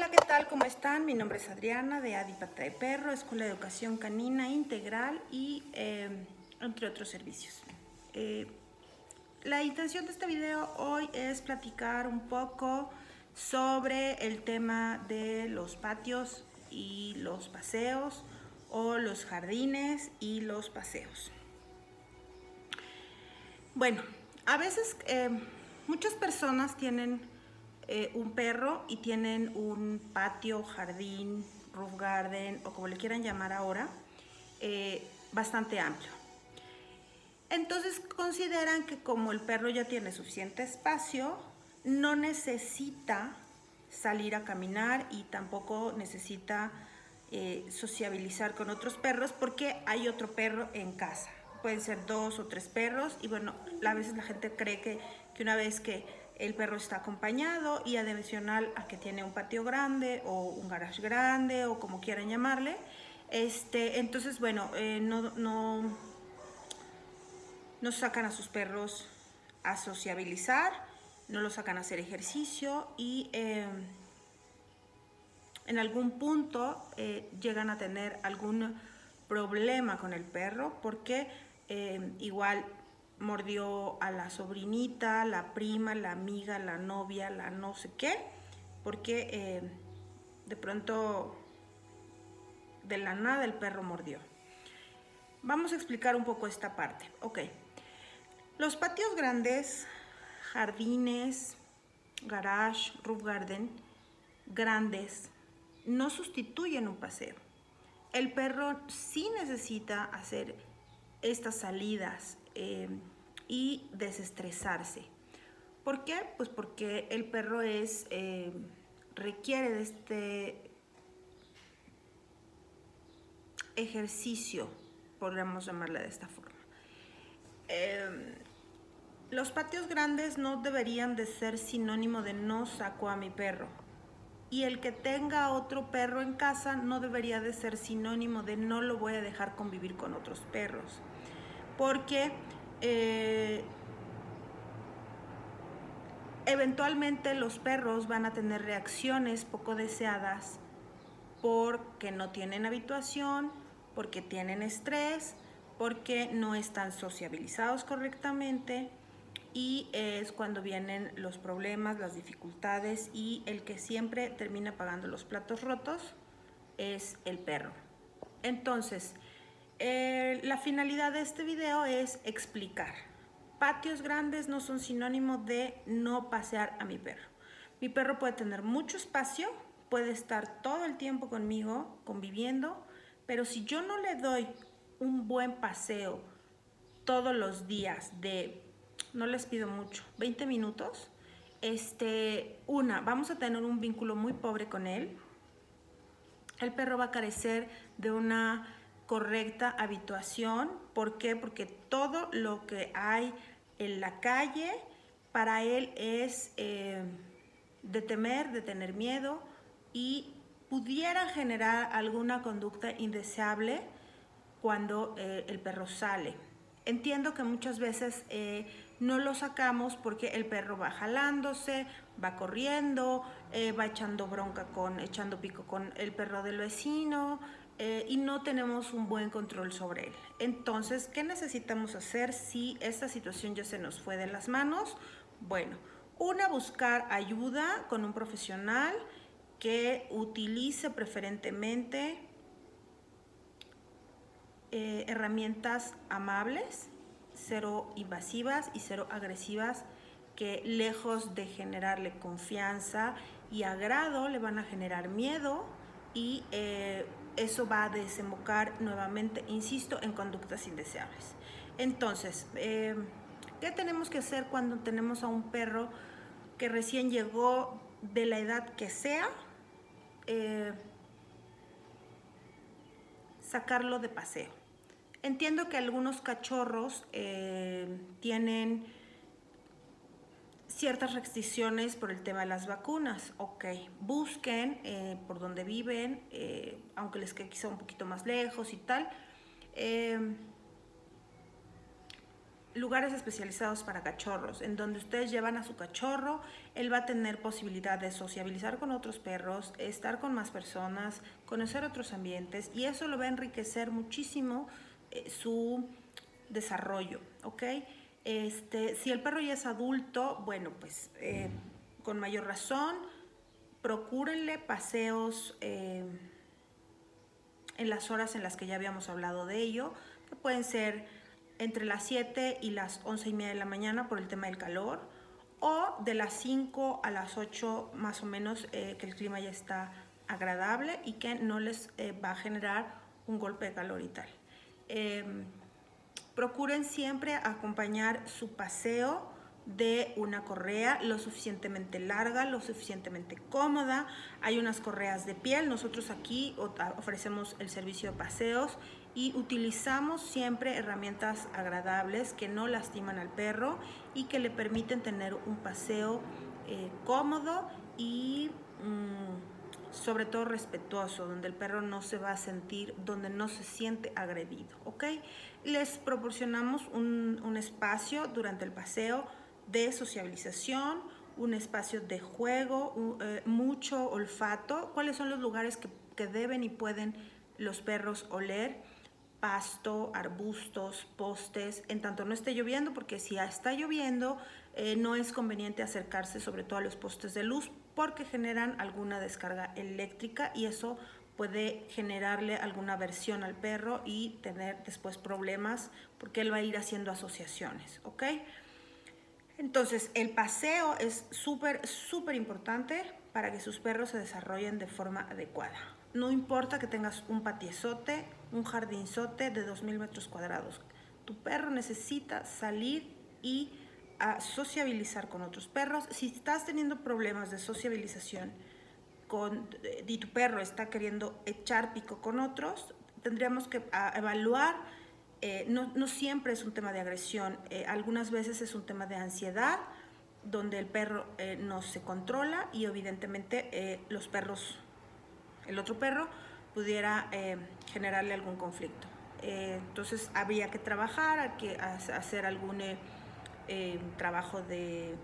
Hola, ¿qué tal? ¿Cómo están? Mi nombre es Adriana de Adipata de Perro, Escuela de Educación Canina Integral y eh, entre otros servicios. Eh, la intención de este video hoy es platicar un poco sobre el tema de los patios y los paseos o los jardines y los paseos. Bueno, a veces eh, muchas personas tienen eh, un perro y tienen un patio, jardín, roof garden o como le quieran llamar ahora, eh, bastante amplio. Entonces consideran que como el perro ya tiene suficiente espacio, no necesita salir a caminar y tampoco necesita eh, sociabilizar con otros perros porque hay otro perro en casa. Pueden ser dos o tres perros y bueno, a veces la gente cree que, que una vez que el perro está acompañado y adicional a que tiene un patio grande o un garage grande o como quieran llamarle, este, entonces bueno, eh, no, no, no sacan a sus perros a sociabilizar, no los sacan a hacer ejercicio y eh, en algún punto eh, llegan a tener algún problema con el perro porque igual mordió a la sobrinita, la prima, la amiga, la novia, la no sé qué, porque de pronto de la nada el perro mordió. Vamos a explicar un poco esta parte. Ok. Los patios grandes, jardines, garage, roof garden, grandes, no sustituyen un paseo. El perro sí necesita hacer estas salidas eh, y desestresarse. ¿Por qué? Pues porque el perro es, eh, requiere de este ejercicio, podríamos llamarle de esta forma. Eh, los patios grandes no deberían de ser sinónimo de no saco a mi perro. Y el que tenga otro perro en casa no debería de ser sinónimo de no lo voy a dejar convivir con otros perros. Porque eh, eventualmente los perros van a tener reacciones poco deseadas porque no tienen habituación, porque tienen estrés, porque no están sociabilizados correctamente y es cuando vienen los problemas, las dificultades y el que siempre termina pagando los platos rotos es el perro. Entonces, eh, la finalidad de este video es explicar. Patios grandes no son sinónimo de no pasear a mi perro. Mi perro puede tener mucho espacio, puede estar todo el tiempo conmigo, conviviendo, pero si yo no le doy un buen paseo todos los días de no les pido mucho, 20 minutos. Este, una, vamos a tener un vínculo muy pobre con él. El perro va a carecer de una correcta habituación. ¿Por qué? Porque todo lo que hay en la calle para él es eh, de temer, de tener miedo y pudiera generar alguna conducta indeseable cuando eh, el perro sale. Entiendo que muchas veces eh, no lo sacamos porque el perro va jalándose, va corriendo, va echando bronca con, echando pico con el perro del vecino eh, y no tenemos un buen control sobre él. Entonces, ¿qué necesitamos hacer si esta situación ya se nos fue de las manos? Bueno, una, buscar ayuda con un profesional que utilice preferentemente eh, herramientas amables cero invasivas y cero agresivas que lejos de generarle confianza y agrado le van a generar miedo y eh, eso va a desembocar nuevamente, insisto, en conductas indeseables. Entonces, eh, ¿qué tenemos que hacer cuando tenemos a un perro que recién llegó de la edad que sea? Eh, sacarlo de paseo. Entiendo que algunos cachorros eh, tienen ciertas restricciones por el tema de las vacunas. Ok, busquen eh, por donde viven, eh, aunque les quede quizá un poquito más lejos y tal. lugares especializados para cachorros, en donde ustedes llevan a su cachorro, él va a tener posibilidad de sociabilizar con otros perros, estar con más personas, conocer otros ambientes y eso lo va a enriquecer muchísimo eh, su desarrollo, ¿ok? Este, si el perro ya es adulto, bueno, pues eh, con mayor razón, procúrenle paseos eh, en las horas en las que ya habíamos hablado de ello, que pueden ser entre las 7 y las 11 y media de la mañana por el tema del calor, o de las 5 a las 8 más o menos eh, que el clima ya está agradable y que no les va a generar un golpe de calor y tal. Procuren siempre acompañar su paseo de una correa lo suficientemente larga, lo suficientemente cómoda. Hay unas correas de piel. Nosotros aquí ofrecemos el servicio de paseos y utilizamos siempre herramientas agradables que no lastiman al perro y que le permiten tener un paseo eh, cómodo y mm, sobre todo respetuoso, donde el perro no se va a sentir, donde no se siente agredido, ¿ok? Les proporcionamos un, un espacio durante el paseo de sociabilización, un espacio de juego, eh, mucho olfato, cuáles son los lugares que, que deben y pueden los perros oler, pasto, arbustos, postes, en tanto no esté lloviendo, porque si está lloviendo eh, no es conveniente acercarse sobre todo a los postes de luz porque generan alguna descarga eléctrica y eso puede generarle alguna aversión al perro y tener después problemas porque él va a ir haciendo asociaciones, ¿ok? Entonces, el paseo es súper, súper importante para que sus perros se desarrollen de forma adecuada. No importa que tengas un patiezote, un jardinzote de 2.000 metros cuadrados. Tu perro necesita salir y a sociabilizar con otros perros. Si estás teniendo problemas de sociabilización con, y tu perro está queriendo echar pico con otros, tendríamos que evaluar eh, no, no, siempre es un tema de agresión, eh, algunas veces es un tema de ansiedad, donde el perro eh, no se controla y evidentemente los perros, el otro perro pudiera generarle algún conflicto. entonces habría que trabajar, que hacer algún trabajo de,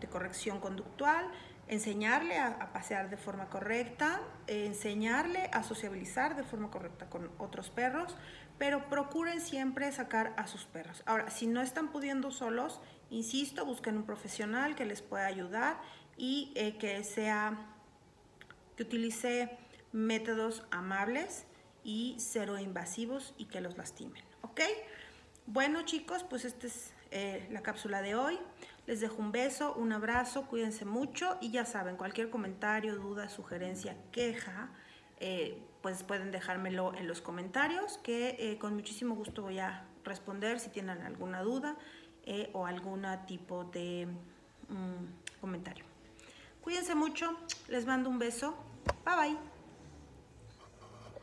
de corrección conductual, enseñarle a, pasear de forma correcta, enseñarle a sociabilizar de forma correcta con otros perros, pero procuren siempre sacar a sus perros. Ahora, si no están pudiendo solos, insisto, busquen un profesional que les pueda ayudar y eh, que sea, que utilice métodos amables y cero invasivos y que los lastimen, ¿ok? Bueno chicos, pues esta es eh, la cápsula de hoy. Les dejo un beso, un abrazo, cuídense mucho y ya saben, cualquier comentario, duda, sugerencia, queja, eh, pues pueden dejármelo en los comentarios que eh, con muchísimo gusto voy a responder si tienen alguna duda o algún tipo de mm, comentario. Cuídense mucho, les mando un beso, bye bye.